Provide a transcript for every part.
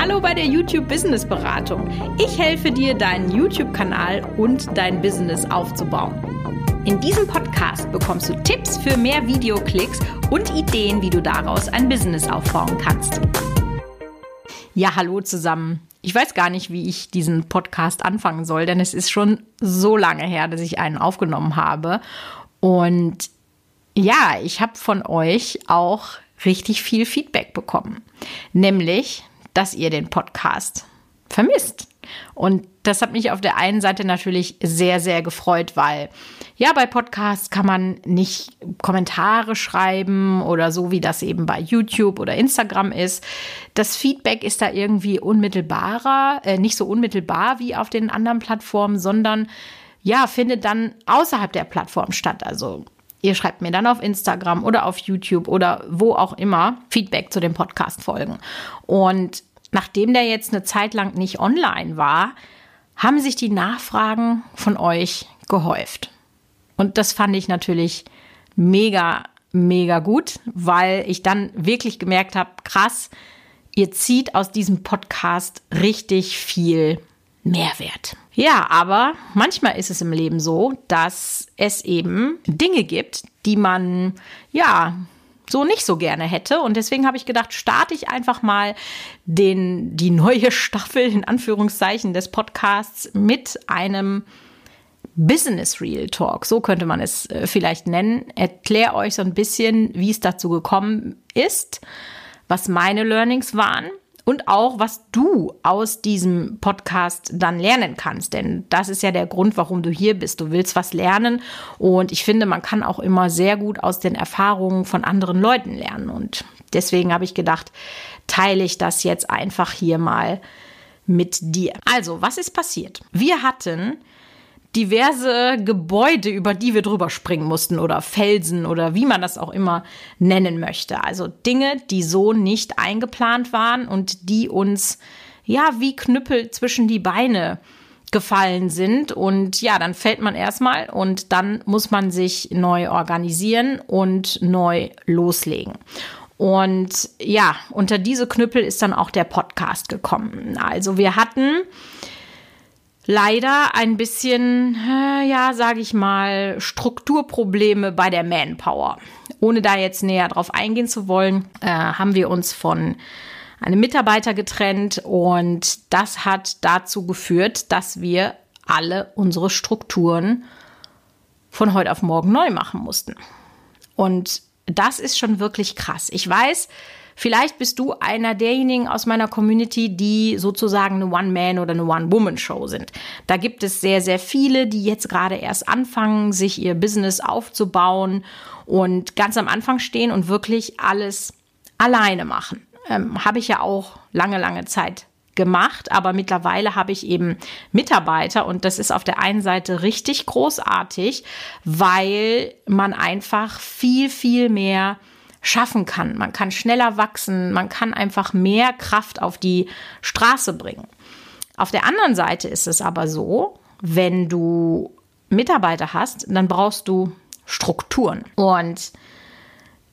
Hallo bei der YouTube Business Beratung. Ich helfe dir, deinen YouTube-Kanal und dein Business aufzubauen. In diesem Podcast bekommst du Tipps für mehr Videoklicks und Ideen, wie du daraus ein Business aufbauen kannst. Ja, hallo zusammen. Ich weiß gar nicht, wie ich diesen Podcast anfangen soll, denn es ist schon so lange her, dass ich einen aufgenommen habe. Und ja, ich habe von euch auch richtig viel Feedback bekommen. Nämlich, dass ihr den Podcast vermisst. Und das hat mich auf der einen Seite natürlich sehr, sehr gefreut, weil ja, bei Podcasts kann man nicht Kommentare schreiben oder so, wie das eben bei YouTube oder Instagram ist. Das Feedback ist da irgendwie unmittelbarer, äh, nicht so unmittelbar wie auf den anderen Plattformen, sondern ja, findet dann außerhalb der Plattform statt. Also Ihr schreibt mir dann auf Instagram oder auf YouTube oder wo auch immer Feedback zu dem Podcast folgen. Und nachdem der jetzt eine Zeit lang nicht online war, haben sich die Nachfragen von euch gehäuft. Und das fand ich natürlich mega, mega gut, weil ich dann wirklich gemerkt habe, krass, ihr zieht aus diesem Podcast richtig viel Mehrwert. Ja, aber manchmal ist es im Leben so, dass es eben Dinge gibt, die man ja so nicht so gerne hätte. Und deswegen habe ich gedacht, starte ich einfach mal den, die neue Staffel in Anführungszeichen des Podcasts mit einem Business Real Talk. So könnte man es äh, vielleicht nennen. Erkläre euch so ein bisschen, wie es dazu gekommen ist, was meine Learnings waren und auch, was du aus diesem Podcast dann lernen kannst. Denn das ist ja der Grund, warum du hier bist. Du willst was lernen und ich finde, man kann auch immer sehr gut aus den Erfahrungen von anderen Leuten lernen. Und deswegen habe ich gedacht, teile ich das jetzt einfach hier mal mit dir. Also, was ist passiert? Wir hatten diverse Gebäude, über die wir drüber springen mussten oder Felsen oder wie man das auch immer nennen möchte. Also Dinge, die so nicht eingeplant waren und die uns ja wie Knüppel zwischen die Beine gefallen sind. Und ja, dann fällt man erstmal und dann muss man sich neu organisieren und neu loslegen. Und ja, unter diese Knüppel ist dann auch der Podcast gekommen. Also wir hatten leider ein bisschen, äh, ja, sage ich mal, Strukturprobleme bei der Manpower. Ohne da jetzt näher drauf eingehen zu wollen, äh, haben wir uns von einem Mitarbeiter getrennt und das hat dazu geführt, dass wir alle unsere Strukturen von heute auf morgen neu machen mussten. Und das ist schon wirklich krass. Ich weiß, Vielleicht bist du einer derjenigen aus meiner Community, die sozusagen eine One-Man- oder eine One-Woman-Show sind. Da gibt es sehr, sehr viele, die jetzt gerade erst anfangen, sich ihr Business aufzubauen und ganz am Anfang stehen und wirklich alles alleine machen. Ähm, habe ich ja auch lange, lange Zeit gemacht, aber mittlerweile habe ich eben Mitarbeiter und das ist auf der einen Seite richtig großartig, weil man einfach viel, viel mehr schaffen kann. Man kann schneller wachsen, man kann einfach mehr Kraft auf die Straße bringen. Auf der anderen Seite ist es aber so, wenn du Mitarbeiter hast, dann brauchst du Strukturen. Und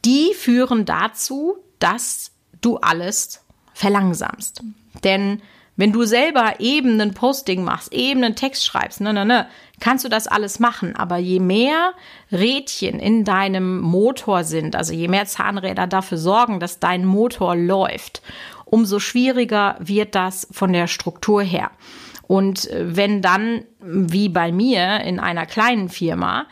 die führen dazu, dass du alles verlangsamst. Denn wenn du selber eben ein Posting machst, eben einen Text schreibst, ne, ne, ne, kannst du das alles machen. Aber je mehr Rädchen in deinem Motor sind, also je mehr Zahnräder dafür sorgen, dass dein Motor läuft, umso schwieriger wird das von der Struktur her. Und äh, wenn dann, wie bei mir in einer kleinen Firma,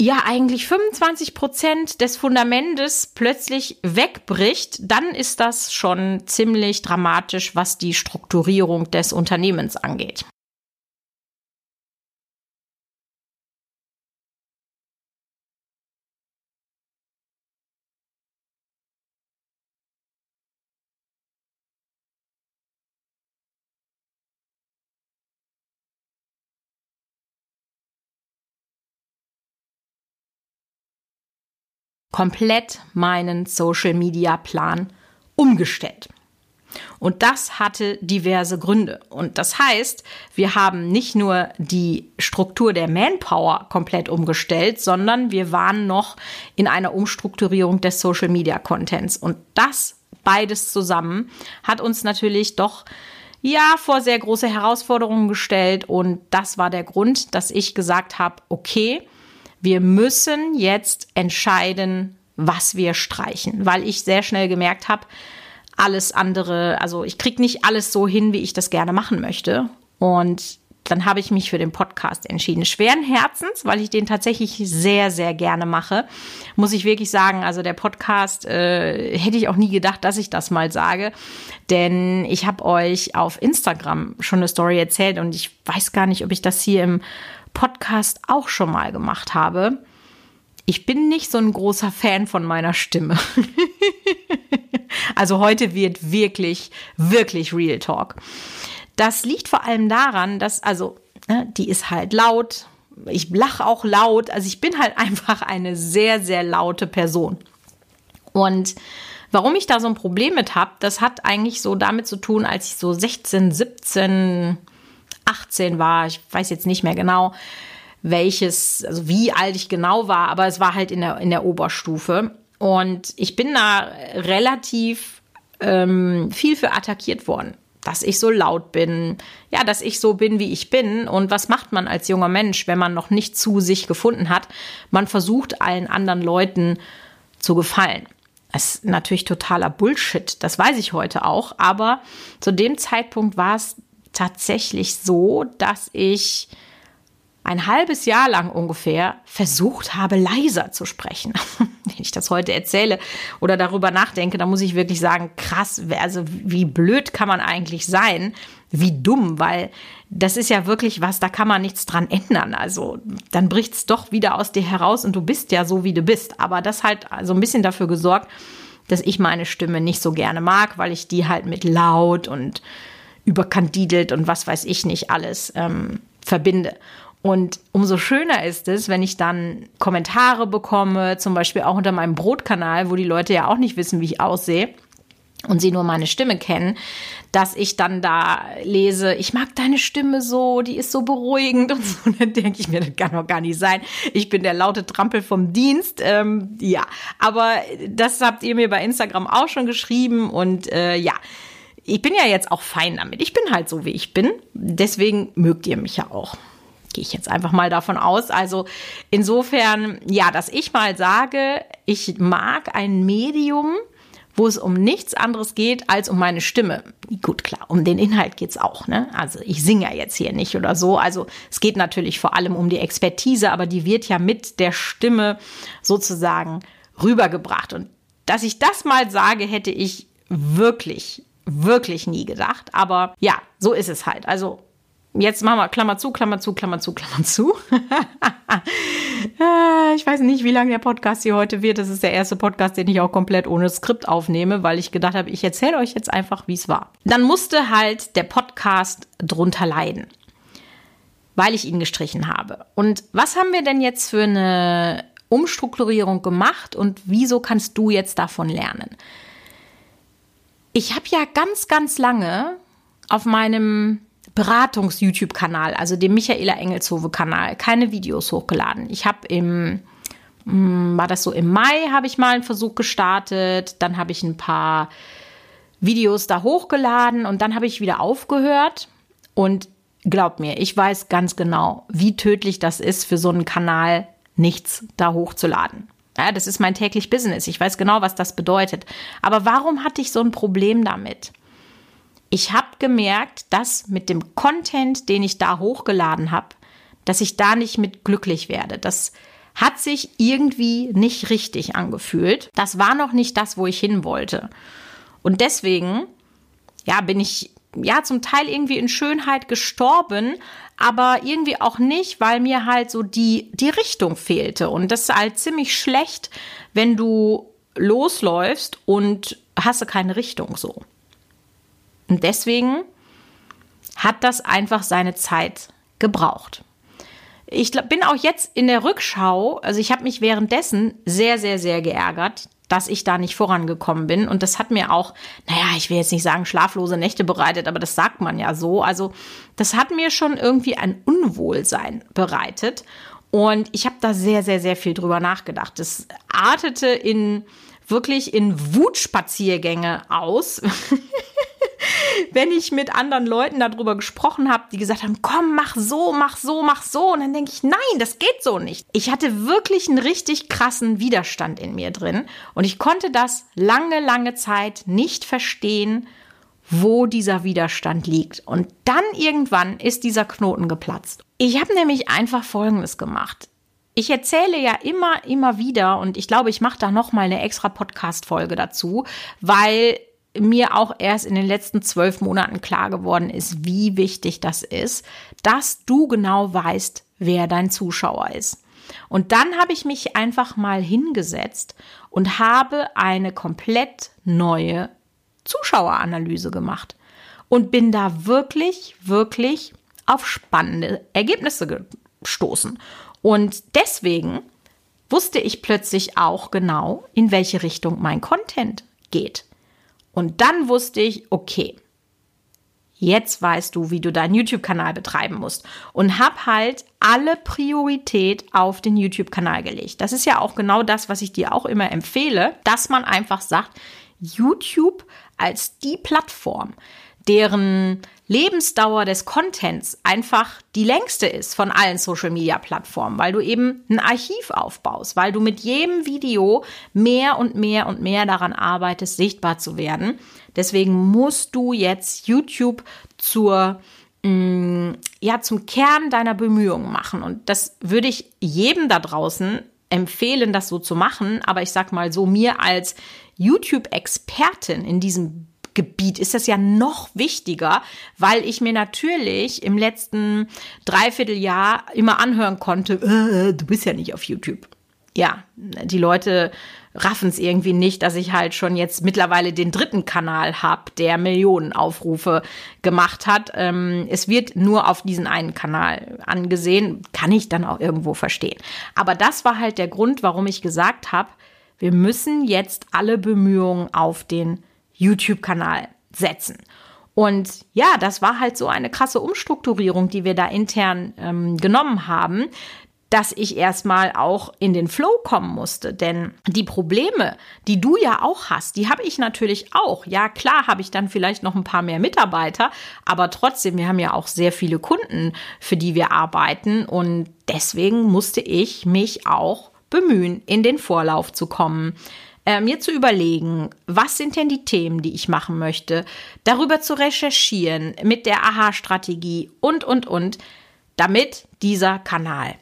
ja eigentlich 25 Prozent des Fundamentes plötzlich wegbricht, dann ist das schon ziemlich dramatisch, was die Strukturierung des Unternehmens angeht. Komplett meinen Social-Media-Plan umgestellt. Und das hatte diverse Gründe. Und das heißt, wir haben nicht nur die Struktur der Manpower komplett umgestellt, sondern wir waren noch in einer Umstrukturierung des Social Media Contents. Und das beides zusammen hat uns natürlich doch ja vor sehr große Herausforderungen gestellt und das war der Grund, dass ich gesagt habe, okay, wir müssen jetzt entscheiden, was wir streichen, weil ich sehr schnell gemerkt habe, alles andere, also ich kriege nicht alles so hin, wie ich das gerne machen möchte. Und dann habe ich mich für den Podcast entschieden. Schweren Herzens, weil ich den tatsächlich sehr, sehr gerne mache. Muss ich wirklich sagen, also der Podcast äh, hätte ich auch nie gedacht, dass ich das mal sage. Denn ich habe euch auf Instagram schon eine Story erzählt und ich weiß gar nicht, ob ich das hier im Podcast auch schon mal gemacht habe. Ich bin nicht so ein großer Fan von meiner Stimme. also heute wird wirklich, wirklich Real Talk. Das liegt vor allem daran, dass, also, ne, die ist halt laut. Ich lache auch laut. Also ich bin halt einfach eine sehr, sehr laute Person. Und warum ich da so ein Problem mit habe, das hat eigentlich so damit zu tun, als ich so 16, 17, 18 war, ich weiß jetzt nicht mehr genau, welches, also wie alt ich genau war, aber es war halt in der, in der Oberstufe. Und ich bin da relativ ähm, viel für attackiert worden dass ich so laut bin, ja, dass ich so bin, wie ich bin. Und was macht man als junger Mensch, wenn man noch nicht zu sich gefunden hat? Man versucht allen anderen Leuten zu gefallen. Das ist natürlich totaler Bullshit, das weiß ich heute auch. Aber zu dem Zeitpunkt war es tatsächlich so, dass ich ein halbes Jahr lang ungefähr versucht habe, leiser zu sprechen. Wenn ich das heute erzähle oder darüber nachdenke, dann muss ich wirklich sagen, krass, also wie blöd kann man eigentlich sein? Wie dumm, weil das ist ja wirklich was, da kann man nichts dran ändern. Also dann bricht es doch wieder aus dir heraus und du bist ja so, wie du bist. Aber das halt so ein bisschen dafür gesorgt, dass ich meine Stimme nicht so gerne mag, weil ich die halt mit laut und überkandidelt und was weiß ich nicht alles ähm, verbinde. Und umso schöner ist es, wenn ich dann Kommentare bekomme, zum Beispiel auch unter meinem Brotkanal, wo die Leute ja auch nicht wissen, wie ich aussehe und sie nur meine Stimme kennen, dass ich dann da lese, ich mag deine Stimme so, die ist so beruhigend und so. Dann denke ich mir, das kann doch gar nicht sein. Ich bin der laute Trampel vom Dienst. Ähm, ja, aber das habt ihr mir bei Instagram auch schon geschrieben und äh, ja. Ich bin ja jetzt auch fein damit. Ich bin halt so, wie ich bin. Deswegen mögt ihr mich ja auch gehe ich jetzt einfach mal davon aus. Also insofern, ja, dass ich mal sage, ich mag ein Medium, wo es um nichts anderes geht als um meine Stimme. Gut, klar, um den Inhalt geht's auch. Ne? Also ich singe ja jetzt hier nicht oder so. Also es geht natürlich vor allem um die Expertise, aber die wird ja mit der Stimme sozusagen rübergebracht. Und dass ich das mal sage, hätte ich wirklich, wirklich nie gedacht. Aber ja, so ist es halt. Also Jetzt machen wir Klammer zu, Klammer zu, Klammer zu, Klammer zu. ich weiß nicht, wie lang der Podcast hier heute wird. Das ist der erste Podcast, den ich auch komplett ohne Skript aufnehme, weil ich gedacht habe, ich erzähle euch jetzt einfach, wie es war. Dann musste halt der Podcast drunter leiden, weil ich ihn gestrichen habe. Und was haben wir denn jetzt für eine Umstrukturierung gemacht und wieso kannst du jetzt davon lernen? Ich habe ja ganz, ganz lange auf meinem Beratungs-YouTube-Kanal, also dem Michaela Engelshove-Kanal, keine Videos hochgeladen. Ich habe im, hm, war das so im Mai, habe ich mal einen Versuch gestartet, dann habe ich ein paar Videos da hochgeladen und dann habe ich wieder aufgehört und glaubt mir, ich weiß ganz genau, wie tödlich das ist für so einen Kanal, nichts da hochzuladen. Ja, das ist mein täglich Business. Ich weiß genau, was das bedeutet. Aber warum hatte ich so ein Problem damit? ich habe gemerkt, dass mit dem Content, den ich da hochgeladen habe, dass ich da nicht mit glücklich werde. Das hat sich irgendwie nicht richtig angefühlt. Das war noch nicht das, wo ich hin wollte. Und deswegen, ja, bin ich ja zum Teil irgendwie in Schönheit gestorben, aber irgendwie auch nicht, weil mir halt so die, die Richtung fehlte. Und das ist halt ziemlich schlecht, wenn du losläufst und hast keine Richtung so. Und deswegen hat das einfach seine Zeit gebraucht. Ich bin auch jetzt in der Rückschau, also ich habe mich währenddessen sehr, sehr, sehr geärgert, dass ich da nicht vorangekommen bin. Und das hat mir auch, naja, ich will jetzt nicht sagen schlaflose Nächte bereitet, aber das sagt man ja so. Also das hat mir schon irgendwie ein Unwohlsein bereitet. Und ich habe da sehr, sehr, sehr viel drüber nachgedacht. Es artete in wirklich in Wutspaziergänge aus. wenn ich mit anderen Leuten darüber gesprochen habe, die gesagt haben, komm, mach so, mach so, mach so. Und dann denke ich, nein, das geht so nicht. Ich hatte wirklich einen richtig krassen Widerstand in mir drin. Und ich konnte das lange, lange Zeit nicht verstehen, wo dieser Widerstand liegt. Und dann irgendwann ist dieser Knoten geplatzt. Ich habe nämlich einfach Folgendes gemacht. Ich erzähle ja immer, immer wieder und ich glaube, ich mache da noch mal eine extra Podcast-Folge dazu, weil mir auch erst in den letzten zwölf Monaten klar geworden ist, wie wichtig das ist, dass du genau weißt, wer dein Zuschauer ist. Und dann habe ich mich einfach mal hingesetzt und habe eine komplett neue Zuschaueranalyse gemacht und bin da wirklich, wirklich auf spannende Ergebnisse gestoßen. Und deswegen wusste ich plötzlich auch genau, in welche Richtung mein Content geht. Und dann wusste ich, okay, jetzt weißt du, wie du deinen YouTube-Kanal betreiben musst. Und hab halt alle Priorität auf den YouTube-Kanal gelegt. Das ist ja auch genau das, was ich dir auch immer empfehle, dass man einfach sagt, YouTube als die Plattform, deren Lebensdauer des Contents einfach die längste ist von allen Social-Media-Plattformen, weil du eben ein Archiv aufbaust, weil du mit jedem Video mehr und mehr und mehr daran arbeitest, sichtbar zu werden. Deswegen musst du jetzt YouTube zur mm, ja, zum Kern deiner Bemühungen machen. Und das würde ich jedem da draußen empfehlen, das so zu machen. Aber ich sag mal so, mir als YouTube-Expertin in diesem Gebiet ist das ja noch wichtiger, weil ich mir natürlich im letzten Dreivierteljahr immer anhören konnte, äh, du bist ja nicht auf YouTube. Ja, die Leute raffen es irgendwie nicht, dass ich halt schon jetzt mittlerweile den dritten Kanal habe, der Millionen Aufrufe gemacht hat. Ähm, es wird nur auf diesen einen Kanal angesehen, kann ich dann auch irgendwo verstehen. Aber das war halt der Grund, warum ich gesagt habe, wir müssen jetzt alle Bemühungen auf den YouTube-Kanal setzen. Und ja, das war halt so eine krasse Umstrukturierung, die wir da intern ähm, genommen haben, dass ich erstmal auch in den Flow kommen musste. Denn die Probleme, die du ja auch hast, die habe ich natürlich auch. Ja, klar habe ich dann vielleicht noch ein paar mehr Mitarbeiter, aber trotzdem, wir haben ja auch sehr viele Kunden, für die wir arbeiten. Und deswegen musste ich mich auch bemühen, in den Vorlauf zu kommen äh, mir zu überlegen, was sind denn die Themen, die ich machen möchte, darüber zu recherchieren mit der Aha-Strategie und, und, und, damit dieser Kanal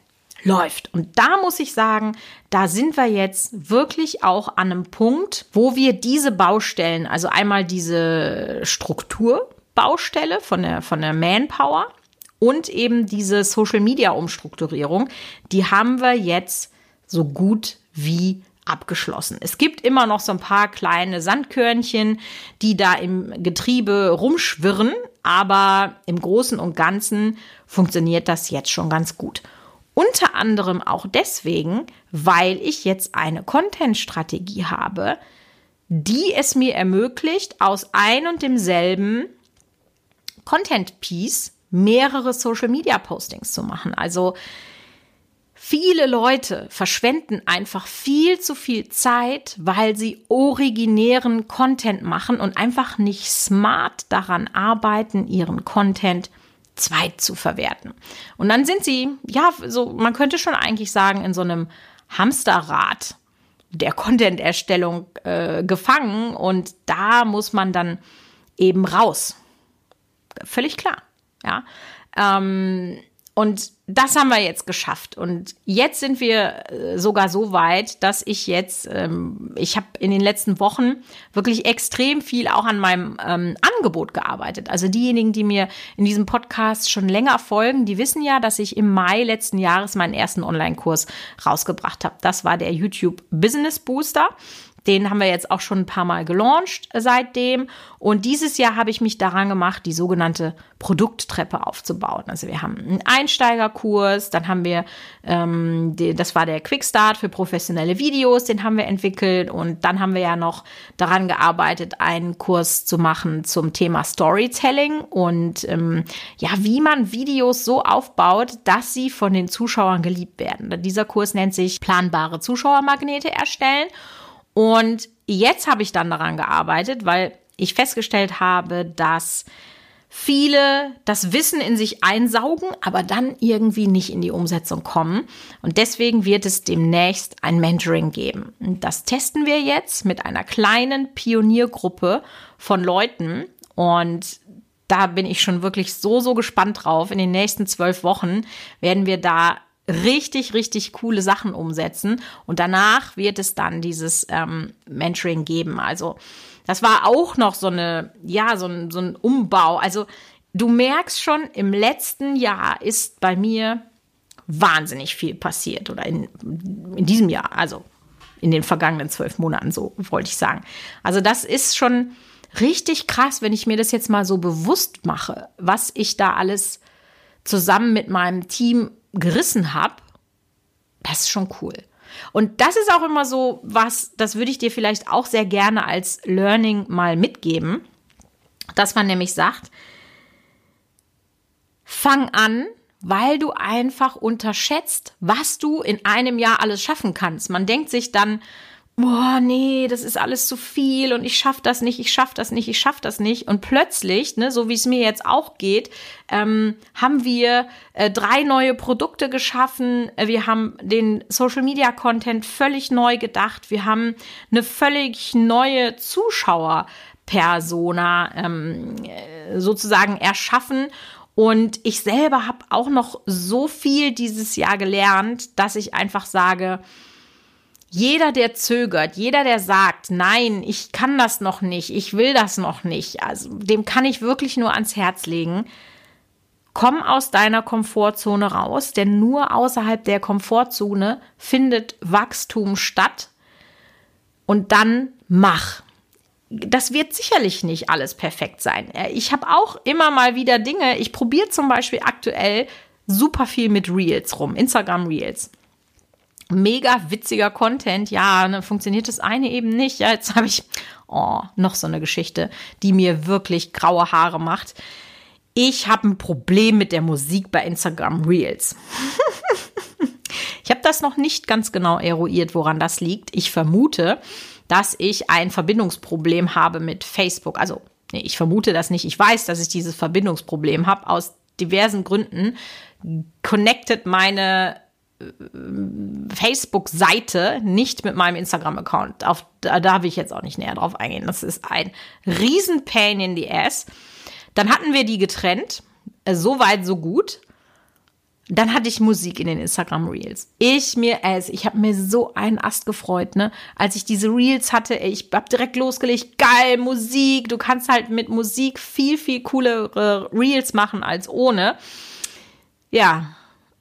läuft. Und da muss ich sagen, da sind wir jetzt wirklich auch an einem Punkt, wo wir diese Baustellen, also einmal diese Strukturbaustelle von der, von der Manpower und eben diese Social Media Umstrukturierung, die haben wir jetzt so gut wie abgeschlossen. Es gibt immer noch so ein paar kleine Sandkörnchen, die da im Getriebe rumschwirren, aber im Großen und Ganzen funktioniert das jetzt schon ganz gut. Unter anderem auch deswegen, weil ich jetzt eine Content-Strategie habe, die es mir ermöglicht, aus ein und demselben Content-Piece mehrere Social-Media-Postings zu machen. Also Viele Leute verschwenden einfach viel zu viel Zeit, weil sie originären Content machen und einfach nicht smart daran arbeiten, ihren Content zweit zu verwerten. Und dann sind sie, ja, so, man könnte schon eigentlich sagen, in so einem Hamsterrad der Content-Erstellung äh, gefangen und da muss man dann eben raus. Völlig klar, ja. Ähm, und das haben wir jetzt geschafft. Und jetzt sind wir äh, sogar so weit, dass ich jetzt, ähm, ich habe in den letzten Wochen wirklich extrem viel auch an meinem ähm, Angebot gearbeitet. Also diejenigen, die mir in diesem Podcast schon länger folgen, die wissen ja, dass ich im Mai letzten Jahres meinen ersten Online-Kurs rausgebracht habe. Das war der YouTube Business Booster. Den haben wir jetzt auch schon ein paar Mal gelauncht seitdem. Und dieses Jahr habe ich mich daran gemacht, die sogenannte Produkttreppe aufzubauen. Also wir haben einen Einsteigerkurs, dann haben wir, ähm, die, das war der Quickstart für professionelle Videos, den haben wir entwickelt. Und dann haben wir ja noch daran gearbeitet, einen Kurs zu machen zum Thema Storytelling und ähm, ja, wie man Videos so aufbaut, dass sie von den Zuschauern geliebt werden. Dieser Kurs nennt sich planbare Zuschauermagnete erstellen. Und jetzt habe ich dann daran gearbeitet, weil ich festgestellt habe, dass viele das Wissen in sich einsaugen, aber dann irgendwie nicht in die Umsetzung kommen. Und deswegen wird es demnächst ein Mentoring geben. Das testen wir jetzt mit einer kleinen Pioniergruppe von Leuten. Und da bin ich schon wirklich so, so gespannt drauf. In den nächsten zwölf Wochen werden wir da richtig, richtig coole Sachen umsetzen. Und danach wird es dann dieses ähm, Mentoring geben. Also das war auch noch so eine, ja, so ein, so ein Umbau. Also du merkst schon, im letzten Jahr ist bei mir wahnsinnig viel passiert oder in, in diesem Jahr, also in den vergangenen zwölf Monaten, so wollte ich sagen. Also das ist schon richtig krass, wenn ich mir das jetzt mal so bewusst mache, was ich da alles zusammen mit meinem Team gerissen habe. Das ist schon cool. Und das ist auch immer so was, das würde ich dir vielleicht auch sehr gerne als Learning mal mitgeben, dass man nämlich sagt, fang an, weil du einfach unterschätzt, was du in einem Jahr alles schaffen kannst. Man denkt sich dann, boah, nee, das ist alles zu viel und ich schaff das nicht, ich schaff das nicht, ich schaff das nicht. Und plötzlich, ne, so wie es mir jetzt auch geht, ähm, haben wir äh, drei neue Produkte geschaffen. Äh, wir haben den Social Media Content völlig neu gedacht. Wir haben eine völlig neue Zuschauerpersona ähm, äh, sozusagen erschaffen. Und ich selber habe auch noch so viel dieses Jahr gelernt, dass ich einfach sage, jeder, der zögert, jeder, der sagt, nein, ich kann das noch nicht, ich will das noch nicht, also dem kann ich wirklich nur ans Herz legen. Komm aus deiner Komfortzone raus, denn nur außerhalb der Komfortzone findet Wachstum statt. Und dann mach. Das wird sicherlich nicht alles perfekt sein. Ich habe auch immer mal wieder Dinge. Ich probiere zum Beispiel aktuell super viel mit Reels rum, Instagram Reels mega witziger Content. Ja, ne, funktioniert das eine eben nicht. Ja, jetzt habe ich oh, noch so eine Geschichte, die mir wirklich graue Haare macht. Ich habe ein Problem mit der Musik bei Instagram Reels. ich habe das noch nicht ganz genau eruiert, woran das liegt. Ich vermute, dass ich ein Verbindungsproblem habe mit Facebook. Also, nee, ich vermute das nicht. Ich weiß, dass ich dieses Verbindungsproblem habe aus diversen Gründen. Connected meine Facebook-Seite, nicht mit meinem Instagram-Account. Da darf ich jetzt auch nicht näher drauf eingehen. Das ist ein riesen Pain in the Ass. Dann hatten wir die getrennt. Äh, so weit, so gut. Dann hatte ich Musik in den Instagram Reels. Ich mir es, ich habe mir so einen Ast gefreut, ne, als ich diese Reels hatte. Ich habe direkt losgelegt, geil Musik. Du kannst halt mit Musik viel viel coolere Reels machen als ohne. Ja,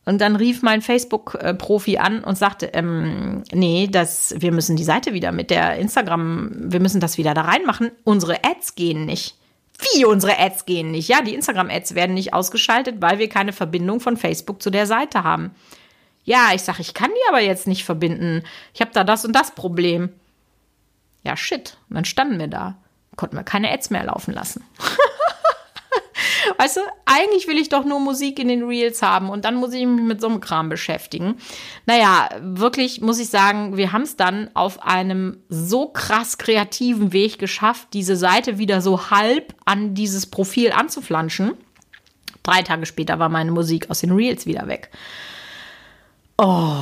und dann rief mein Facebook-Profi an und sagte, ähm, nee, das, wir müssen die Seite wieder mit der Instagram, wir müssen das wieder da reinmachen. Unsere Ads gehen nicht. Wie unsere Ads gehen nicht? Ja, die Instagram-Ads werden nicht ausgeschaltet, weil wir keine Verbindung von Facebook zu der Seite haben. Ja, ich sage, ich kann die aber jetzt nicht verbinden. Ich habe da das und das Problem. Ja, shit. Und dann standen wir da. Konnten wir keine Ads mehr laufen lassen. Weißt du, eigentlich will ich doch nur Musik in den Reels haben und dann muss ich mich mit so einem Kram beschäftigen. Naja, wirklich muss ich sagen, wir haben es dann auf einem so krass kreativen Weg geschafft, diese Seite wieder so halb an dieses Profil anzuflanschen. Drei Tage später war meine Musik aus den Reels wieder weg. Oh,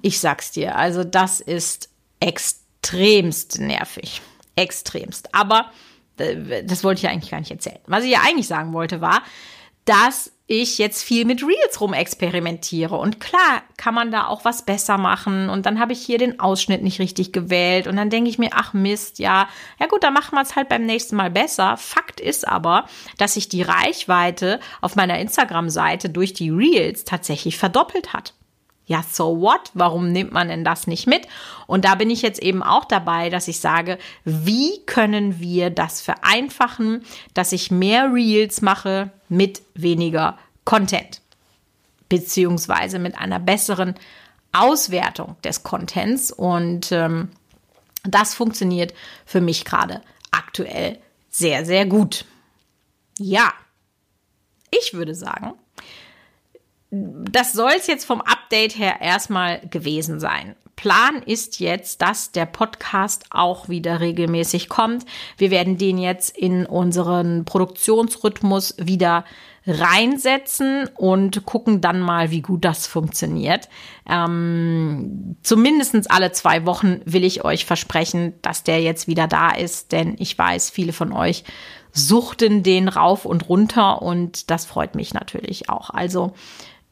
ich sag's dir, also das ist extremst nervig. Extremst. Aber das wollte ich ja eigentlich gar nicht erzählen. Was ich ja eigentlich sagen wollte, war, dass ich jetzt viel mit Reels rumexperimentiere. Und klar kann man da auch was besser machen. Und dann habe ich hier den Ausschnitt nicht richtig gewählt. Und dann denke ich mir, ach Mist, ja, ja gut, dann machen wir es halt beim nächsten Mal besser. Fakt ist aber, dass sich die Reichweite auf meiner Instagram-Seite durch die Reels tatsächlich verdoppelt hat ja, so what? Warum nimmt man denn das nicht mit? Und da bin ich jetzt eben auch dabei, dass ich sage, wie können wir das vereinfachen, dass ich mehr Reels mache mit weniger Content, beziehungsweise mit einer besseren Auswertung des Contents. Und ähm, das funktioniert für mich gerade aktuell sehr, sehr gut. Ja, ich würde sagen, das soll es jetzt vom Update her erstmal gewesen sein. Plan ist jetzt, dass der Podcast auch wieder regelmäßig kommt. Wir werden den jetzt in unseren Produktionsrhythmus wieder reinsetzen und gucken dann mal, wie gut das funktioniert. Ähm, zumindest alle zwei Wochen will ich euch versprechen, dass der jetzt wieder da ist, denn ich weiß, viele von euch suchten den rauf und runter und das freut mich natürlich auch. Also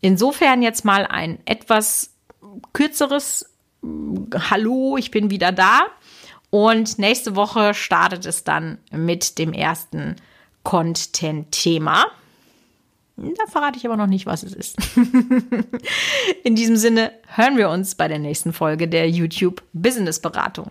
insofern jetzt mal ein etwas kürzeres Hallo, ich bin wieder da. Und nächste Woche startet es dann mit dem ersten Content-Thema. Da verrate ich aber noch nicht, was es ist. In diesem Sinne hören wir uns bei der nächsten Folge der YouTube Business Beratung.